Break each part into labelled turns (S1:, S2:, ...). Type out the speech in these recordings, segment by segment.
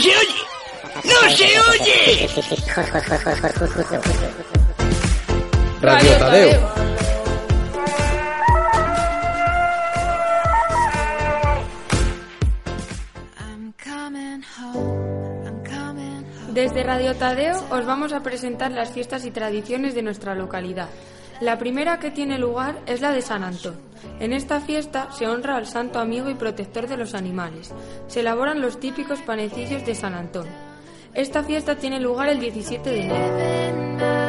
S1: se oye! ¡No se oye!
S2: Radio Tadeo.
S3: Desde Radio Tadeo os vamos a presentar las fiestas y tradiciones de nuestra localidad. La primera que tiene lugar es la de San Antón. En esta fiesta se honra al santo amigo y protector de los animales. Se elaboran los típicos panecillos de San Antón. Esta fiesta tiene lugar el 17 de enero.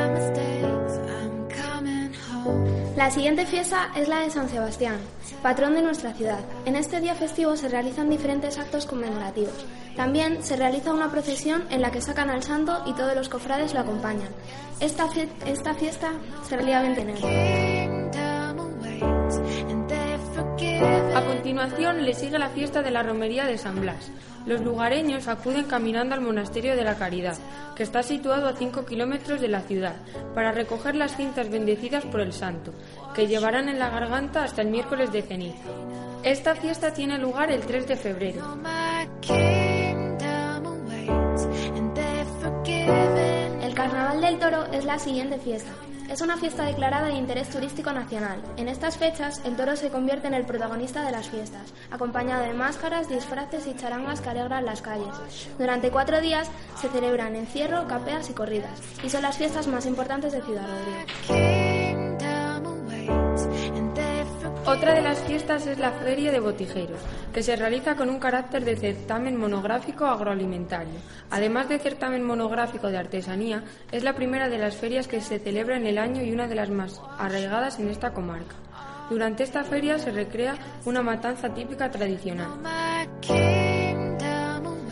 S4: La siguiente fiesta es la de San Sebastián, patrón de nuestra ciudad. En este día festivo se realizan diferentes actos conmemorativos. También se realiza una procesión en la que sacan al santo y todos los cofrades lo acompañan. Esta, fie- esta fiesta se realiza en enero.
S3: A continuación le sigue la fiesta de la romería de San Blas. Los lugareños acuden caminando al monasterio de la Caridad, que está situado a 5 kilómetros de la ciudad, para recoger las cintas bendecidas por el santo, que llevarán en la garganta hasta el miércoles de ceniza. Esta fiesta tiene lugar el 3 de febrero.
S4: El Carnaval del Toro es la siguiente fiesta. Es una fiesta declarada de interés turístico nacional. En estas fechas, el toro se convierte en el protagonista de las fiestas, acompañado de máscaras, disfraces y charangas que alegran las calles. Durante cuatro días se celebran encierro, capeas y corridas, y son las fiestas más importantes de Ciudad Rodrigo.
S3: Otra de las fiestas es la Feria de Botijeros, que se realiza con un carácter de certamen monográfico agroalimentario. Además de certamen monográfico de artesanía, es la primera de las ferias que se celebra en el año y una de las más arraigadas en esta comarca. Durante esta feria se recrea una matanza típica tradicional.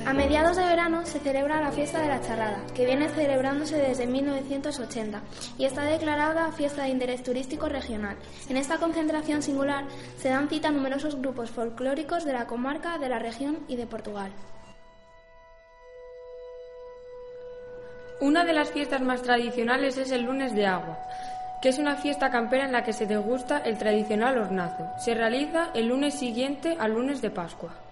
S4: A mediados de verano se celebra la fiesta de la charrada, que viene celebrándose desde 1980 y está declarada fiesta de interés turístico regional. En esta concentración singular se dan cita numerosos grupos folclóricos de la comarca, de la región y de Portugal.
S3: Una de las fiestas más tradicionales es el lunes de agua, que es una fiesta campera en la que se degusta el tradicional hornazo. Se realiza el lunes siguiente al lunes de Pascua.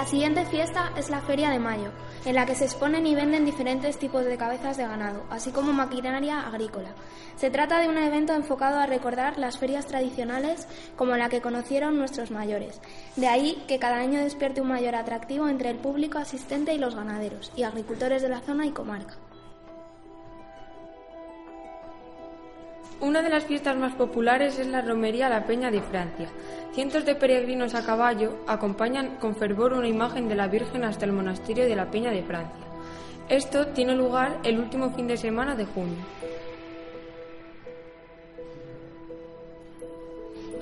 S4: La siguiente fiesta es la Feria de Mayo, en la que se exponen y venden diferentes tipos de cabezas de ganado, así como maquinaria agrícola. Se trata de un evento enfocado a recordar las ferias tradicionales como la que conocieron nuestros mayores. De ahí que cada año despierte un mayor atractivo entre el público asistente y los ganaderos y agricultores de la zona y comarca.
S3: Una de las fiestas más populares es la romería La Peña de Francia. Cientos de peregrinos a caballo acompañan con fervor una imagen de la Virgen hasta el monasterio de la Peña de Francia. Esto tiene lugar el último fin de semana de junio.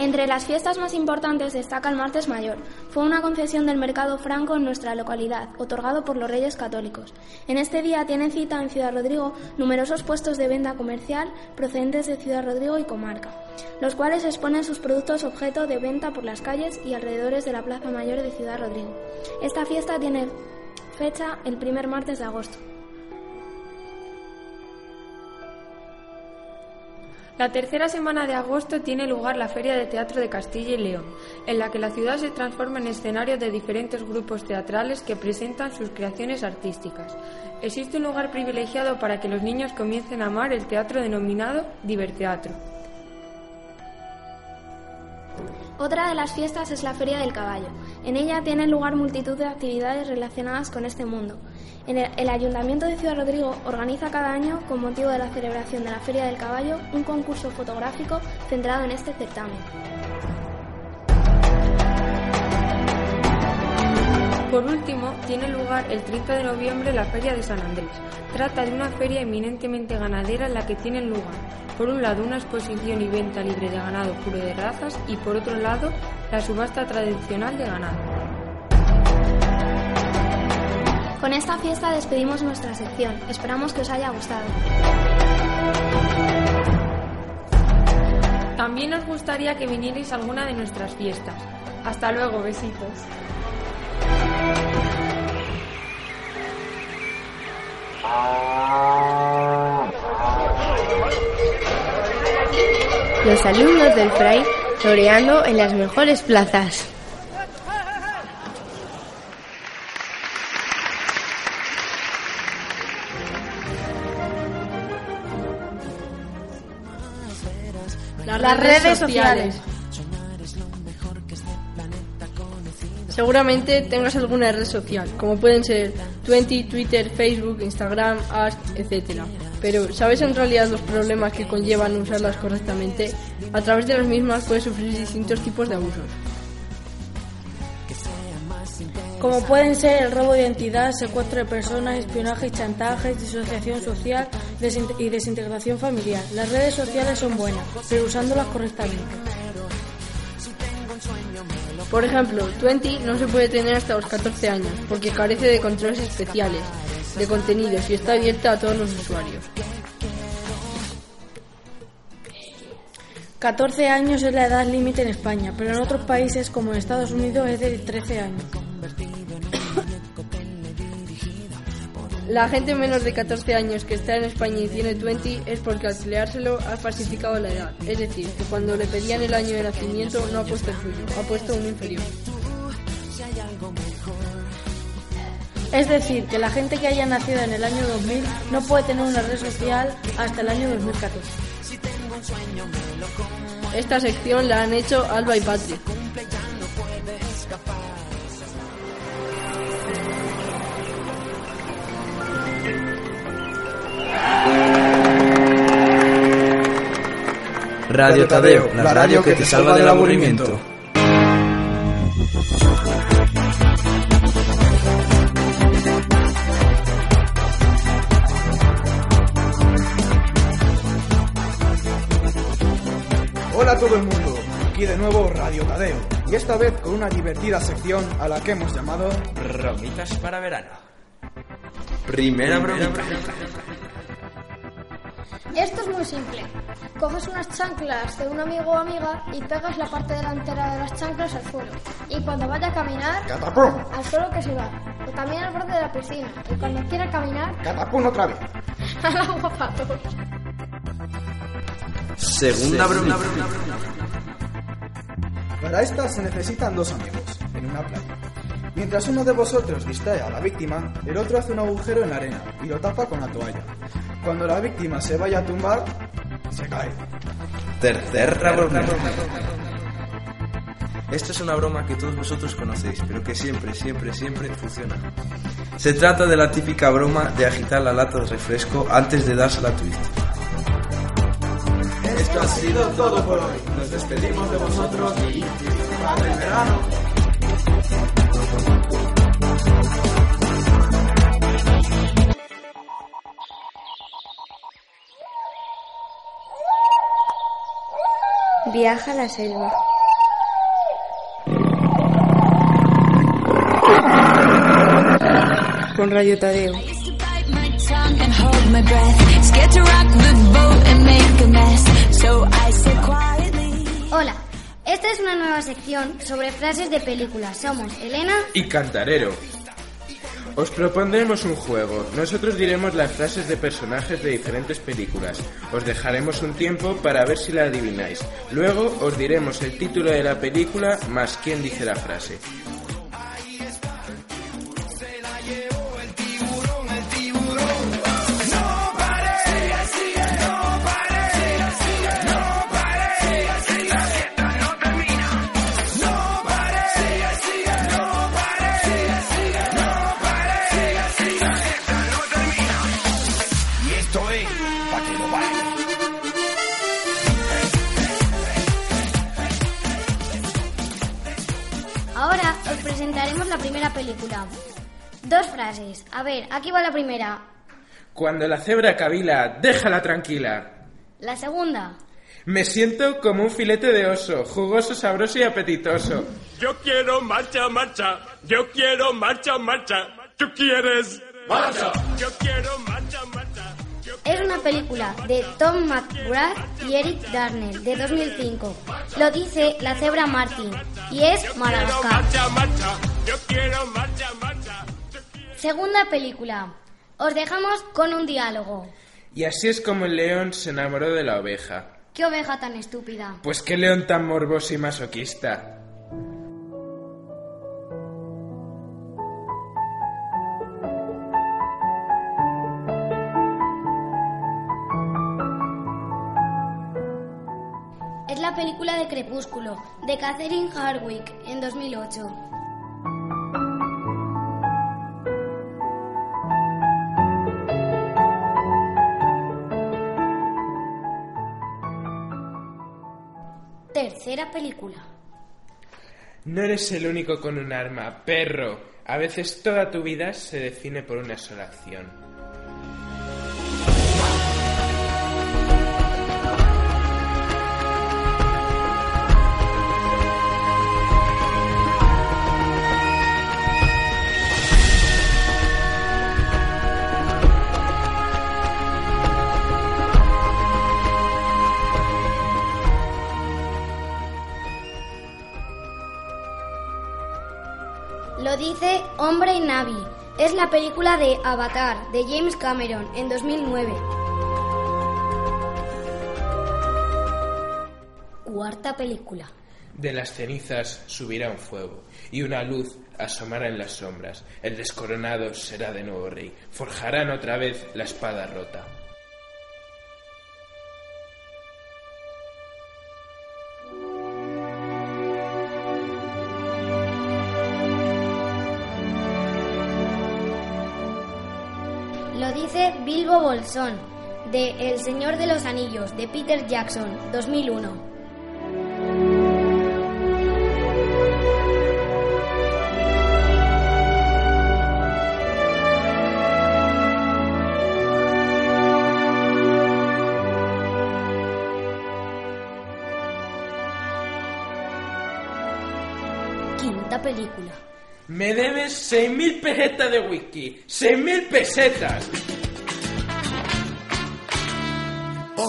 S4: Entre las fiestas más importantes destaca el Martes Mayor. Fue una concesión del mercado franco en nuestra localidad, otorgado por los Reyes Católicos. En este día tienen cita en Ciudad Rodrigo numerosos puestos de venta comercial procedentes de Ciudad Rodrigo y comarca, los cuales exponen sus productos objeto de venta por las calles y alrededores de la Plaza Mayor de Ciudad Rodrigo. Esta fiesta tiene fecha el primer martes de agosto.
S3: La tercera semana de agosto tiene lugar la Feria de Teatro de Castilla y León, en la que la ciudad se transforma en escenario de diferentes grupos teatrales que presentan sus creaciones artísticas. Existe un lugar privilegiado para que los niños comiencen a amar el teatro denominado Diverteatro.
S4: Otra de las fiestas es la Feria del Caballo. En ella tienen lugar multitud de actividades relacionadas con este mundo. El Ayuntamiento de Ciudad Rodrigo organiza cada año, con motivo de la celebración de la Feria del Caballo, un concurso fotográfico centrado en este certamen.
S3: Por último, tiene lugar el 30 de noviembre la Feria de San Andrés. Trata de una feria eminentemente ganadera en la que tienen lugar, por un lado, una exposición y venta libre de ganado puro de razas y por otro lado, la subasta tradicional de ganado.
S4: Con esta fiesta despedimos nuestra sección. Esperamos que os haya gustado.
S3: También nos gustaría que vinierais a alguna de nuestras fiestas. Hasta luego, besitos.
S5: Los alumnos del Fray toreando en las mejores plazas. Las redes sociales. Seguramente tengas alguna red social, como pueden ser Twenty, Twitter, Facebook, Instagram, Ask, etc. Pero ¿sabes en realidad los problemas que conllevan usarlas correctamente? A través de las mismas puedes sufrir distintos tipos de abusos.
S6: como pueden ser el robo de identidad, secuestro de personas, espionaje chantajes, disociación social y desintegración familiar. Las redes sociales son buenas, pero usándolas correctamente.
S5: Por ejemplo, Twenty no se puede tener hasta los 14 años porque carece de controles especiales de contenidos y está abierta a todos los usuarios.
S6: 14 años es la edad límite en España, pero en otros países como en Estados Unidos es de 13 años.
S5: La gente menos de 14 años que está en España y tiene 20 es porque al creárselo ha falsificado la edad. Es decir, que cuando le pedían el año de nacimiento no ha puesto el suyo, ha puesto un inferior.
S6: Es decir, que la gente que haya nacido en el año 2000 no puede tener una red social hasta el año 2014.
S5: Esta sección la han hecho Alba y Patrick.
S2: Radio Tadeo, la radio que te salva del aburrimiento.
S7: Hola a todo el mundo, aquí de nuevo Radio Tadeo, y esta vez con una divertida sección a la que hemos llamado
S8: Bromitas para verano. Primera bromita.
S9: Esto es muy simple. Coges unas chanclas de un amigo o amiga y pegas la parte delantera de las chanclas al suelo. Y cuando vaya a caminar,
S7: ¡Catapum!
S9: al suelo que se va. O también al borde de la piscina. Y cuando quiera caminar,
S7: ¡Catapum otra vez!
S9: al agua para todos.
S8: Segunda bromita.
S7: Para esta se necesitan dos amigos, en una playa. Mientras uno de vosotros distrae a la víctima, el otro hace un agujero en la arena y lo tapa con la toalla. Cuando la víctima se vaya a tumbar, se cae.
S8: Tercera broma. Esto es una broma que todos vosotros conocéis, pero que siempre, siempre, siempre funciona. Se trata de la típica broma de agitar la lata de refresco antes de dársela a tu.
S7: Esto ha sido todo por hoy. Nos despedimos de vosotros y disfrutad del verano.
S4: Viaja a la selva.
S5: Con Radio Tadeo.
S9: Hola, esta es una nueva sección sobre frases de películas. Somos Elena
S10: y Cantarero. Os propondremos un juego. Nosotros diremos las frases de personajes de diferentes películas. Os dejaremos un tiempo para ver si la adivináis. Luego os diremos el título de la película más quién dice la frase.
S9: Dos frases. A ver, aquí va la primera.
S10: Cuando la cebra cavila, déjala tranquila.
S9: La segunda.
S10: Me siento como un filete de oso, jugoso, sabroso y apetitoso.
S11: Yo quiero marcha, marcha. Yo quiero marcha, marcha. ¿Tú quieres? Marcha. Yo quiero marcha, marcha. Yo
S9: Es una película de Tom McGrath y Eric Darnell de 2005. Lo dice la cebra Martin y es
S11: quiero
S9: Madagascar.
S11: marcha, marcha. Yo quiero marcha, marcha.
S9: Segunda película. Os dejamos con un diálogo.
S10: Y así es como el león se enamoró de la oveja.
S9: Qué oveja tan estúpida.
S10: Pues qué león tan morboso y masoquista.
S9: Es la película de Crepúsculo, de Catherine Hardwick, en 2008. Tercera película.
S10: No eres el único con un arma, perro. A veces toda tu vida se define por una sola acción.
S9: Y Navi. Es la película de Avatar, de James Cameron, en 2009. Cuarta película.
S10: De las cenizas subirá un fuego, y una luz asomará en las sombras. El descoronado será de nuevo rey. Forjarán otra vez la espada rota.
S9: Bilbo Bolsón, de El Señor de los Anillos, de Peter Jackson, 2001. Quinta película.
S10: Me debes 6.000 pesetas de whisky. 6.000 pesetas.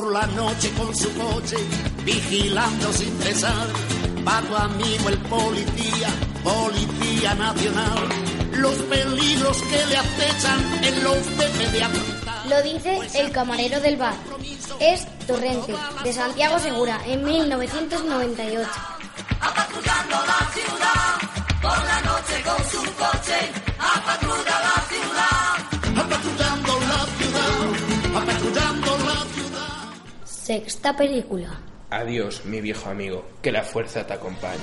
S12: Por la noche con su coche, vigilando sin cesar, va tu amigo el policía, policía nacional. Los peligros que le acechan en los debe de afrontar.
S9: Lo dice el camarero del bar. Es Torrente, de Santiago Segura, en 1998.
S13: Patrullando la ciudad, por la noche con su coche,
S9: Sexta película.
S10: Adiós, mi viejo amigo. Que la fuerza te acompañe.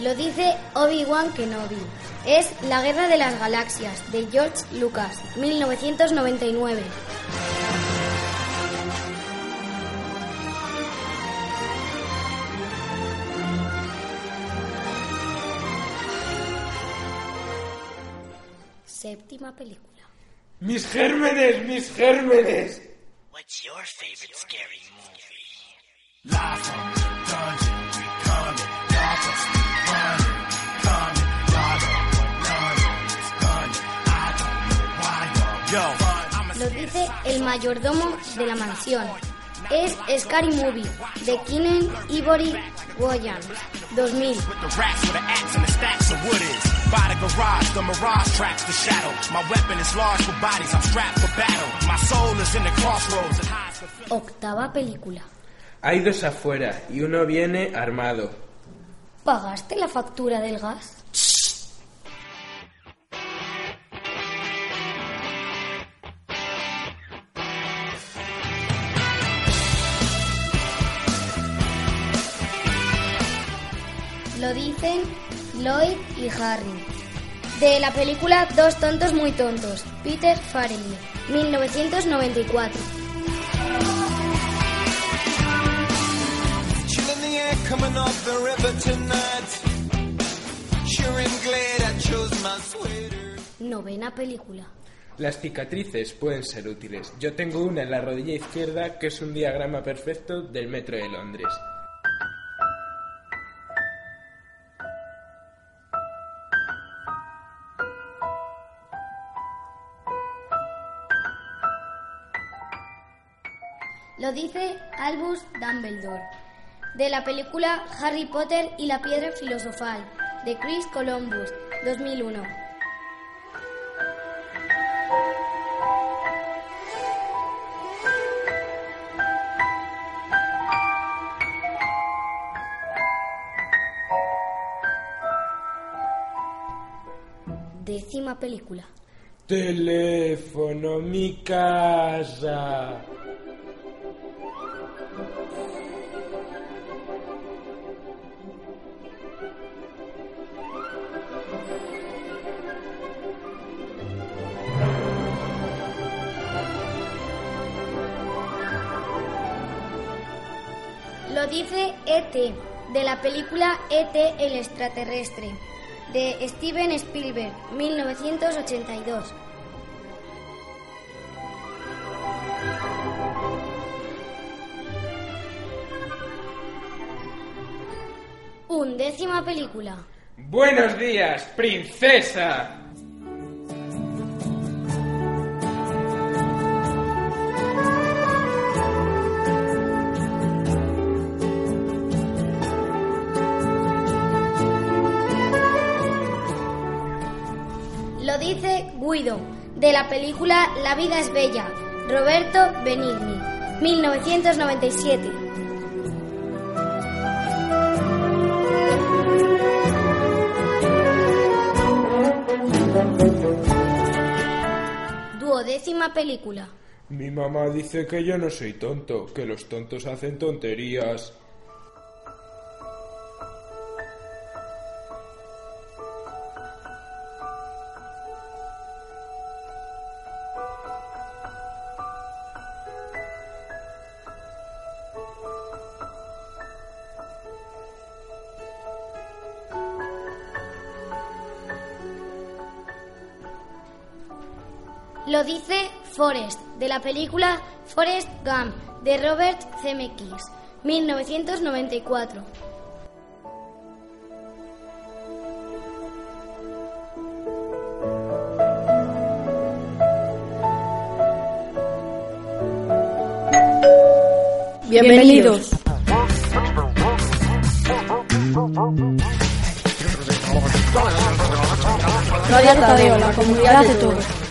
S9: Lo dice Obi-Wan Kenobi. Es La Guerra de las Galaxias, de George Lucas, 1999. Séptima película.
S10: Mis gérmenes, mis gérmenes.
S13: What's your favorite scary movie?
S1: Live from the dungeon, we coming. Darkness, running, coming. Y'all don't want none of this gunning. I don't know why y'all fun.
S9: Lo dice el mayordomo de la mansión. Es Scary Movie, de Keenan Ivory Williams, 2000.
S14: By the garage, the mirage tracks the shadow. My weapon is large for bodies, I'm strapped for battle. My soul is in the crossroads and hides the
S9: Octava película.
S10: Hay dos afuera y uno viene armado.
S9: ¿Pagaste la factura del gas? Lo dicen Lloyd y Harry. De la película Dos tontos muy tontos, Peter Farrelly, 1994.
S15: Chill in the air coming off the river tonight. Sure am glad I chose my sweater.
S9: Novena película.
S10: Las cicatrices pueden ser útiles. Yo tengo una en la rodilla izquierda que es un diagrama perfecto del metro de Londres.
S9: dice Albus Dumbledore. De la película Harry Potter y la piedra filosofal, de Chris Columbus, 2001. Décima película.
S10: Teléfono mi casa.
S9: Dice E.T., de la película E.T. el extraterrestre, de Steven Spielberg, 1982. Undécima película.
S10: Buenos días, princesa.
S9: De la película La vida es bella, Roberto Benigni, 1997. Duodécima película.
S10: Mi mamá dice que yo no soy tonto, que los tontos hacen tonterías.
S9: Lo dice Forrest, de la película Forrest Gump, de Robert Zemeckis, 1994.
S6: Bienvenidos. Radio la comunidad de todos.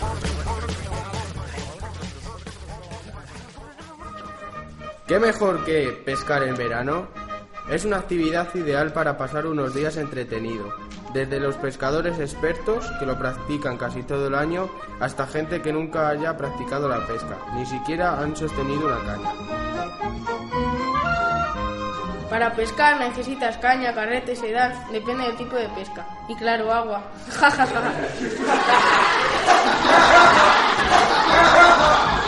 S16: ¿Qué mejor que pescar en verano? Es una actividad ideal para pasar unos días entretenido, desde los pescadores expertos que lo practican casi todo el año hasta gente que nunca haya practicado la pesca, ni siquiera han sostenido una caña.
S5: Para pescar necesitas caña, carrete, sedal, depende del tipo de pesca. Y claro, agua.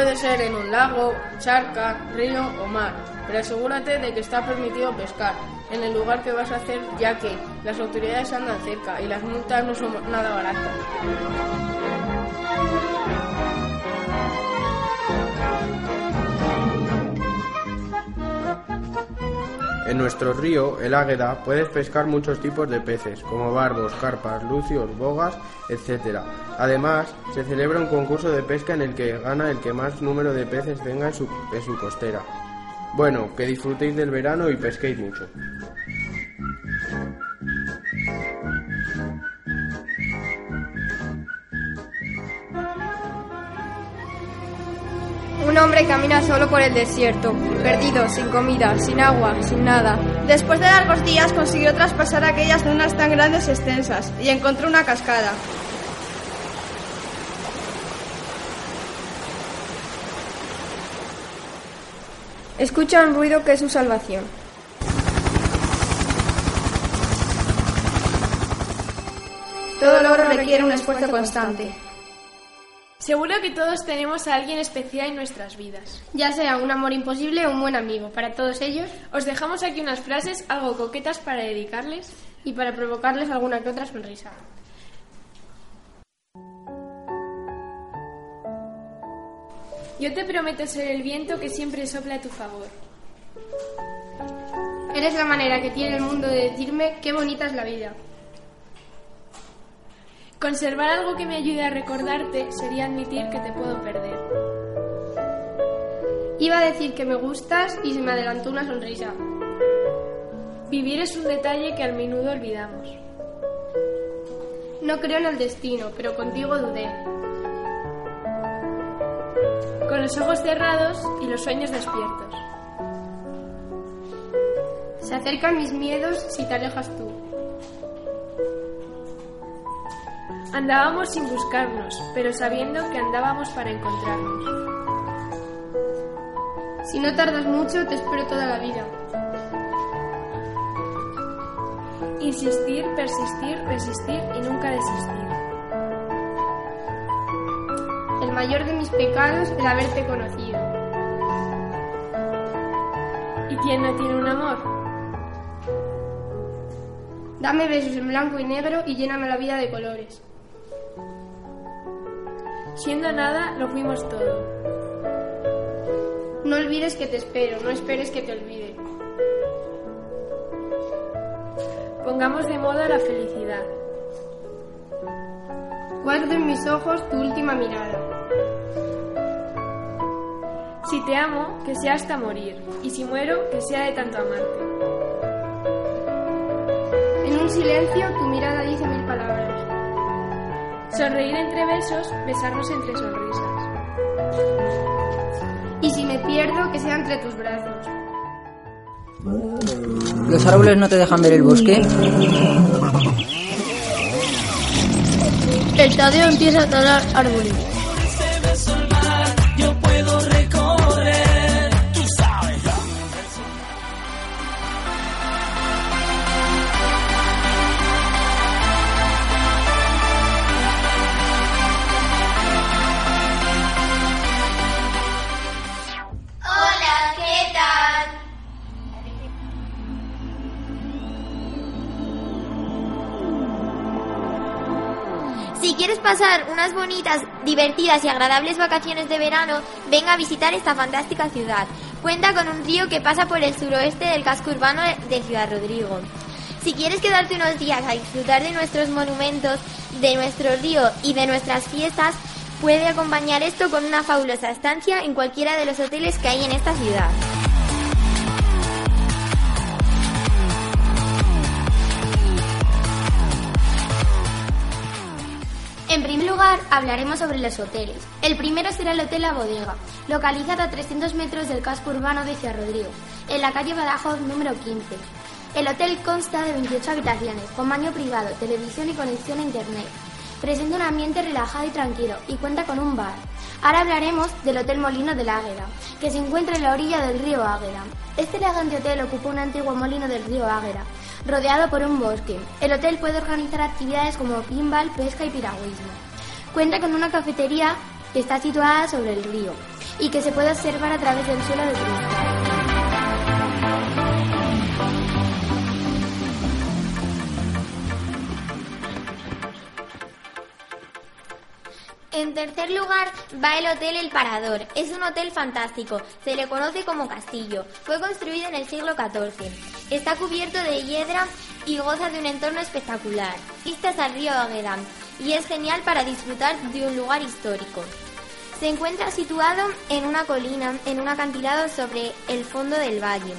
S5: Puede ser en un lago, charca, río o mar, pero asegúrate de que está permitido pescar en el lugar que vas a hacer, ya que las autoridades andan cerca y las multas no son nada baratas.
S16: En nuestro río, el Águeda, puedes pescar muchos tipos de peces, como barbos, carpas, lucios, bogas, etc. Además, se celebra un concurso de pesca en el que gana el que más número de peces tenga en su, en su costera. Bueno, que disfrutéis del verano y pesquéis mucho.
S17: Hombre camina solo por el desierto, perdido, sin comida, sin agua, sin nada.
S18: Después de largos días consiguió traspasar aquellas dunas tan grandes y extensas y encontró una cascada.
S17: Escucha un ruido que es su salvación. Todo logro requiere un esfuerzo constante.
S19: Seguro que todos tenemos a alguien especial en nuestras vidas.
S20: Ya sea un amor imposible o un buen amigo. Para todos ellos.
S19: Os dejamos aquí unas frases algo coquetas para dedicarles.
S20: Y para provocarles alguna que otra sonrisa.
S19: Yo te prometo ser el viento que siempre sopla a tu favor.
S20: Eres la manera que tiene el mundo de decirme qué bonita es la vida.
S19: Conservar algo que me ayude a recordarte sería admitir que te puedo perder.
S20: Iba a decir que me gustas y se me adelantó una sonrisa.
S19: Vivir es un detalle que al menudo olvidamos.
S20: No creo en el destino, pero contigo dudé. con los ojos cerrados y los sueños despiertos.
S21: Se acercan mis miedos si te alejas tú.
S20: Andábamos sin buscarnos, pero sabiendo que andábamos para encontrarnos.
S21: Si no tardas mucho, te espero toda la vida.
S20: Insistir, persistir, resistir y nunca desistir.
S21: El mayor de mis pecados, el haberte conocido.
S20: ¿Y quién no tiene un amor?
S21: Dame besos en blanco y negro y lléname la vida de colores.
S20: Siendo nada, lo fuimos todo.
S21: No olvides que te espero, no esperes que te olvide.
S20: Pongamos de moda la felicidad.
S21: Guardo en mis ojos tu última mirada.
S20: Si te amo, que sea hasta morir. Y si muero, que sea de tanto amarte.
S21: En un silencio, tu mirada dice palabras.
S20: Sonreír entre besos, besarnos entre sonrisas.
S21: Y si me pierdo, que sea entre tus brazos.
S22: ¿Los árboles no te dejan ver el bosque?
S23: El Tadeo empieza a talar árboles.
S24: Pasar unas bonitas, divertidas y agradables vacaciones de verano, venga a visitar esta fantástica ciudad. Cuenta con un río que pasa por el suroeste del casco urbano de Ciudad Rodrigo. Si quieres quedarte unos días a disfrutar de nuestros monumentos, de nuestro río y de nuestras fiestas, puede acompañar esto con una fabulosa estancia en cualquiera de los hoteles que hay en esta ciudad. Hablaremos sobre los hoteles. El primero será el Hotel La Bodega, localizado a 300 metros del casco urbano de Ciudad Rodrigo, en la calle Badajoz número 15. El hotel consta de 28 habitaciones, con baño privado, televisión y conexión a internet. Presenta un ambiente relajado y tranquilo y cuenta con un bar. Ahora hablaremos del Hotel Molino del Águeda, que se encuentra en la orilla del río Águeda. Este elegante hotel ocupa un antiguo molino del río Águeda, rodeado por un bosque. El hotel puede organizar actividades como pinball, pesca y piragüismo. Cuenta con una cafetería que está situada sobre el río y que se puede observar a través del suelo de cristal. En tercer lugar va el Hotel El Parador. Es un hotel fantástico. Se le conoce como castillo. Fue construido en el siglo XIV. Está cubierto de hiedra y goza de un entorno espectacular. Vistas al río Águeda y es genial para disfrutar de un lugar histórico. Se encuentra situado en una colina, en un acantilado sobre el fondo del valle.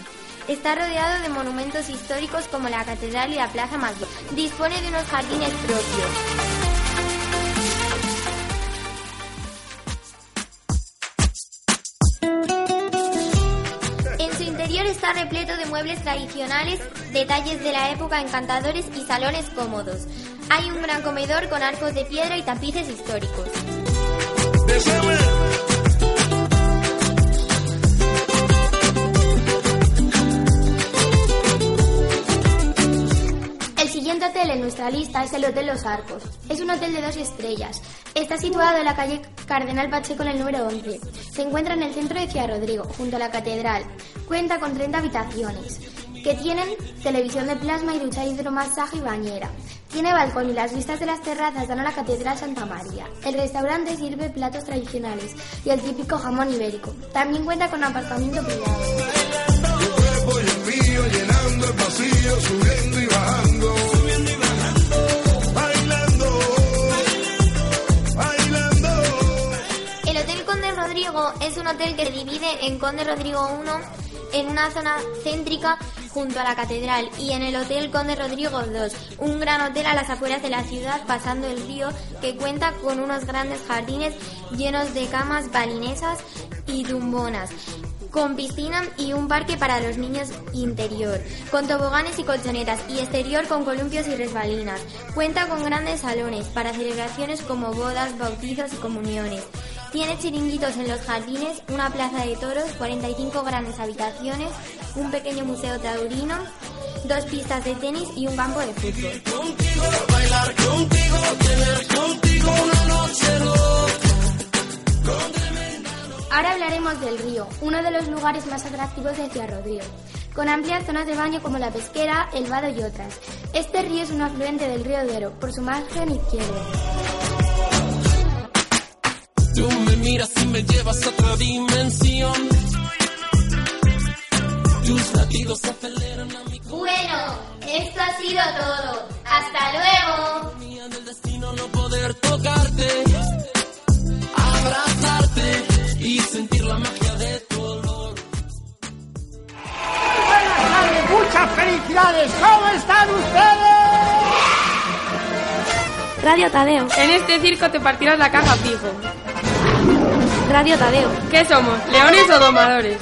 S24: Está rodeado de monumentos históricos como la catedral y la plaza mayor. Dispone de unos jardines propios. En su interior está repleto de muebles tradicionales, detalles de la época encantadores y salones cómodos. Hay un gran comedor con arcos de piedra y tapices históricos. El siguiente hotel en nuestra lista es el Hotel Los Arcos. Es un hotel de dos estrellas. Está situado en la calle Cardenal Pacheco en el número 11. Se encuentra en el centro de Ciudad Rodrigo, junto a la catedral. Cuenta con 30 habitaciones, que tienen televisión de plasma y ducha hidromasaje y bañera. Tiene balcón y las vistas de las terrazas dan a la Catedral Santa María. El restaurante sirve platos tradicionales y el típico jamón ibérico. También cuenta con aparcamiento privado. Rodrigo es un hotel que se divide en Conde Rodrigo 1 en una zona céntrica junto a la catedral, y en el Hotel Conde Rodrigo II, un gran hotel a las afueras de la ciudad, pasando el río, que cuenta con unos grandes jardines llenos de camas balinesas y tumbonas con piscina y un parque para los niños interior, con toboganes y colchonetas y exterior con columpios y resbalinas. Cuenta con grandes salones para celebraciones como bodas, bautizos y comuniones. Tiene chiringuitos en los jardines, una plaza de toros, 45 grandes habitaciones, un pequeño museo taurino, dos pistas de tenis y un campo de fútbol.
S25: Ahora hablaremos del río, uno de los lugares más atractivos de Ciudad Rodrigo, con amplias zonas de baño como la pesquera, el vado y otras. Este río es un afluente del río Duero, por su margen izquierdo.
S26: Tú me miras y me llevas a otra dimensión. Tus latidos aceleran a mi
S24: Bueno, esto ha sido todo. Hasta luego.
S26: del destino no poder tocarte, abrazarte y sentir la magia de tu olor.
S27: Buenas tardes, muchas felicidades. ¿Cómo están ustedes?
S25: Radio Tadeo.
S20: En este circo te partirás la caja fijo.
S25: Radio Tadeo.
S20: ¿Qué somos? ¿Leones o domadores?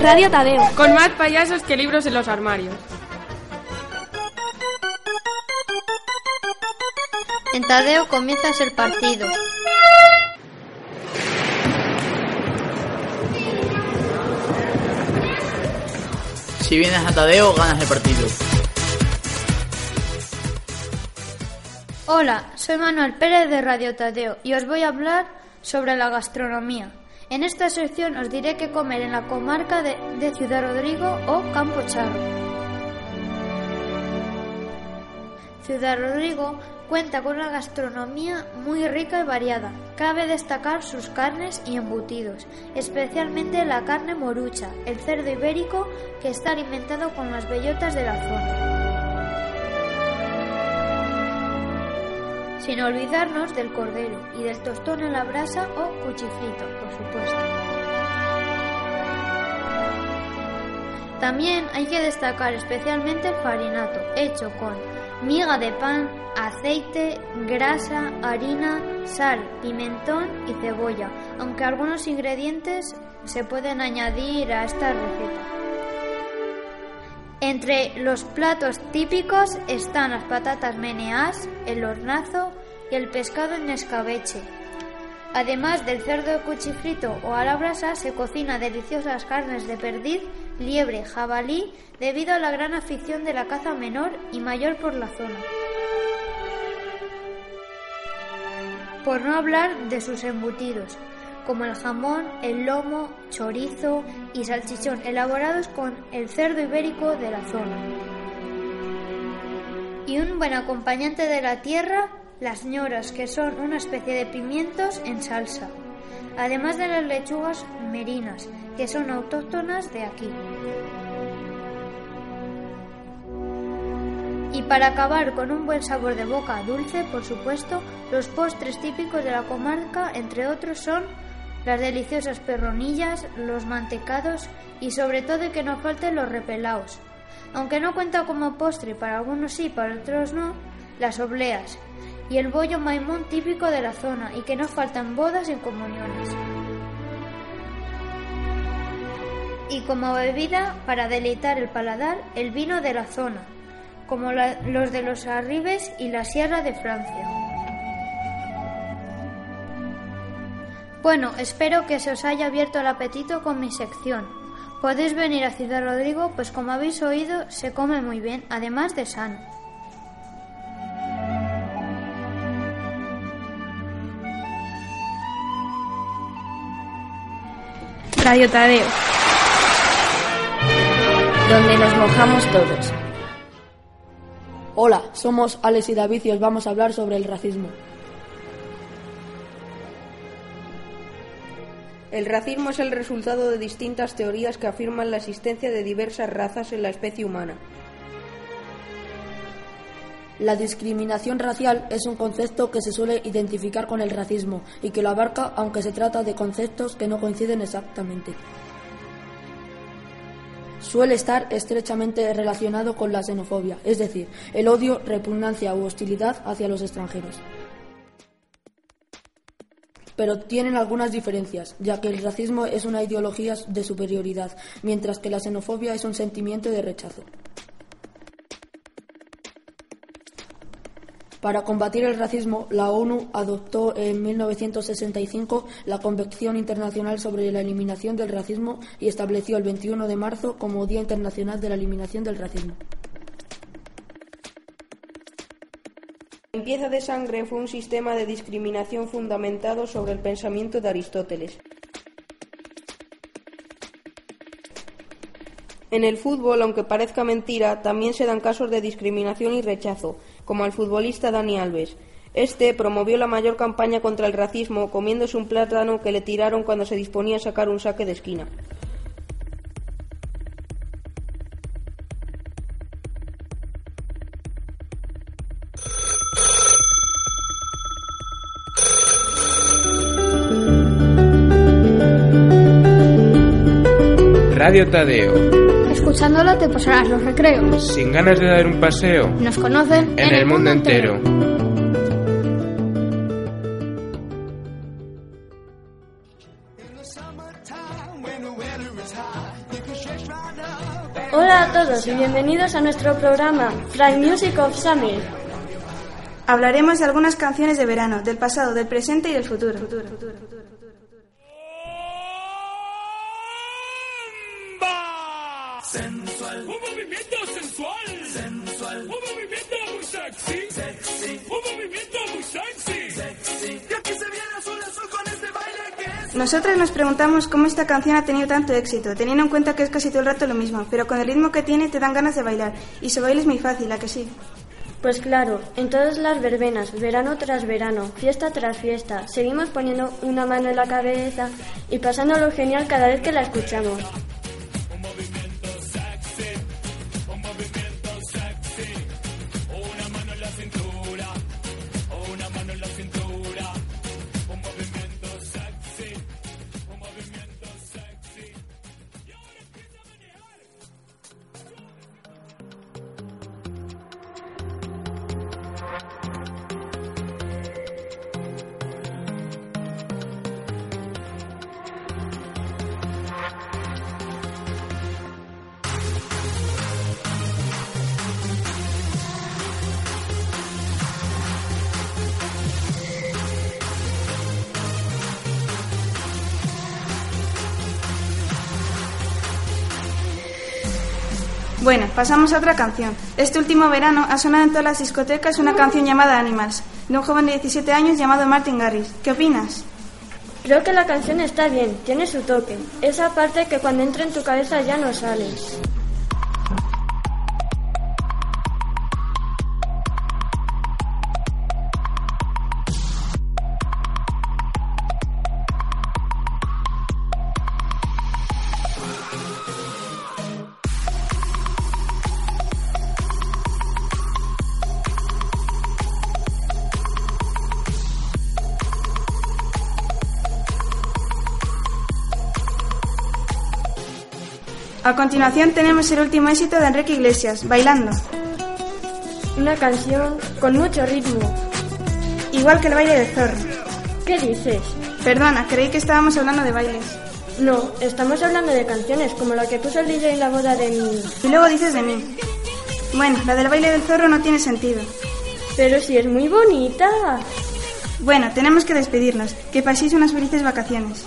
S25: Radio Tadeo.
S20: Con más payasos que libros en los armarios.
S28: En Tadeo comienzas el partido.
S22: Si vienes a Tadeo, ganas el partido.
S28: Hola, soy Manuel Pérez de Radio Tadeo y os voy a hablar sobre la gastronomía. En esta sección os diré qué comer en la comarca de, Ciudad Rodrigo o Campo Charro. Ciudad Rodrigo cuenta con una gastronomía muy rica y variada. Cabe destacar sus carnes y embutidos, especialmente la carne morucha, el cerdo ibérico que está alimentado con las bellotas de la zona. Sin olvidarnos del cordero y del tostón en la brasa o cuchifrito, por supuesto. También hay que destacar especialmente el farinato, hecho con miga de pan, aceite, grasa, harina, sal, pimentón y cebolla, aunque algunos ingredientes se pueden añadir a esta receta. Entre los platos típicos están las patatas meneás, el hornazo y el pescado en escabeche. Además del cerdo cuchifrito o a la se cocina deliciosas carnes de perdiz, liebre, jabalí, debido a la gran afición de la caza menor y mayor por la zona. Por no hablar de sus embutidos, como el jamón, el lomo, chorizo y salchichón, elaborados con el cerdo ibérico de la zona. Y un buen acompañante de la tierra, las ñoras, que son una especie de pimientos en salsa, además de las lechugas merinas, que son autóctonas de aquí. Y para acabar con un buen sabor de boca dulce, por supuesto, los postres típicos de la comarca, entre otros, son las deliciosas perronillas, los mantecados y sobre todo que no falten los repelaos. Aunque no cuenta como postre, para algunos sí, para otros no, las obleas y el bollo maimón típico de la zona y que no faltan bodas y comuniones. Y como bebida, para deleitar el paladar, el vino de la zona, como los de los Arribes y la Sierra de Francia. Bueno, espero que se os haya abierto el apetito con mi sección. Podéis venir a Ciudad Rodrigo, pues como habéis oído, se come muy bien, además de sano.
S20: Radio Tadeo.
S29: Donde nos mojamos todos.
S30: Hola, somos Alex y David y os vamos a hablar sobre el racismo.
S31: El racismo es el resultado de distintas teorías que afirman la existencia de diversas razas en la especie humana.
S30: La discriminación racial es un concepto que se suele identificar con el racismo y que lo abarca aunque se trata de conceptos que no coinciden exactamente. Suele estar estrechamente relacionado con la xenofobia, es decir, el odio, repugnancia u hostilidad hacia los extranjeros. Pero tienen algunas diferencias, ya que el racismo es una ideología de superioridad, mientras que la xenofobia es un sentimiento de rechazo. Para combatir el racismo, la ONU adoptó en 1965 la Convención Internacional sobre la Eliminación del Racismo y estableció el 21 de marzo como Día Internacional de la Eliminación del Racismo.
S31: La limpieza de sangre fue un sistema de discriminación fundamentado sobre el pensamiento de Aristóteles. En el fútbol, aunque parezca mentira, también se dan casos de discriminación y rechazo, como al futbolista Dani Alves. Este promovió la mayor campaña contra el racismo comiéndose un plátano que le tiraron cuando se disponía a sacar un saque de esquina.
S10: Radio Tadeo.
S4: Escuchándolo te pasarás los recreos.
S10: Sin ganas de dar un paseo.
S4: Nos conocen
S10: En el mundo entero.
S32: Hola a todos y bienvenidos a nuestro programa Prime Music of Summer.
S18: Hablaremos de algunas canciones de verano, del pasado, del presente y del futuro.
S1: Sensual. Un sexy. Sexy. Un movimiento muy sexy. Sexy. Y aquí se viene azul azul con este baile que es.
S18: Nosotras nos preguntamos cómo esta canción ha tenido tanto éxito, teniendo en cuenta que es casi todo el rato lo mismo, pero con el ritmo que tiene te dan ganas de bailar. Y su baile es muy fácil, ¿a que sí?
S32: Pues claro, en todas las verbenas, verano tras verano, fiesta tras fiesta, seguimos poniendo una mano en la cabeza y pasándolo genial cada vez que la escuchamos.
S18: Pasamos a otra canción. Este último verano ha sonado en todas las discotecas una canción llamada Animals, de un joven de 17 años llamado Martin Garrix. ¿Qué opinas?
S32: Creo que la canción está bien, tiene su toque. Esa parte que cuando entra en tu cabeza ya no sales.
S18: A continuación tenemos el último éxito de Enrique Iglesias, Bailando.
S32: Una canción con mucho ritmo.
S18: Igual que el baile del zorro.
S32: ¿Qué dices?
S18: Perdona, creí que estábamos hablando de bailes.
S32: No, estamos hablando de canciones como la que puso el DJ en la boda de mi...
S18: Y luego dices de mí. Bueno, la del baile del zorro no tiene sentido.
S32: Pero si es muy bonita.
S18: Bueno, tenemos que despedirnos. Que paséis unas felices vacaciones.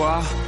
S33: toi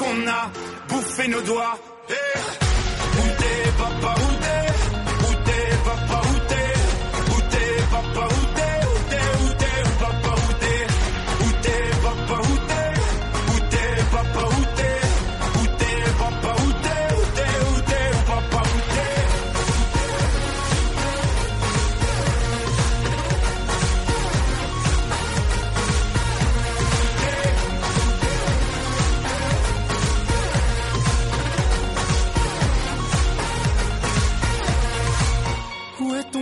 S33: qu'on a bouffé nos doigts. Eh,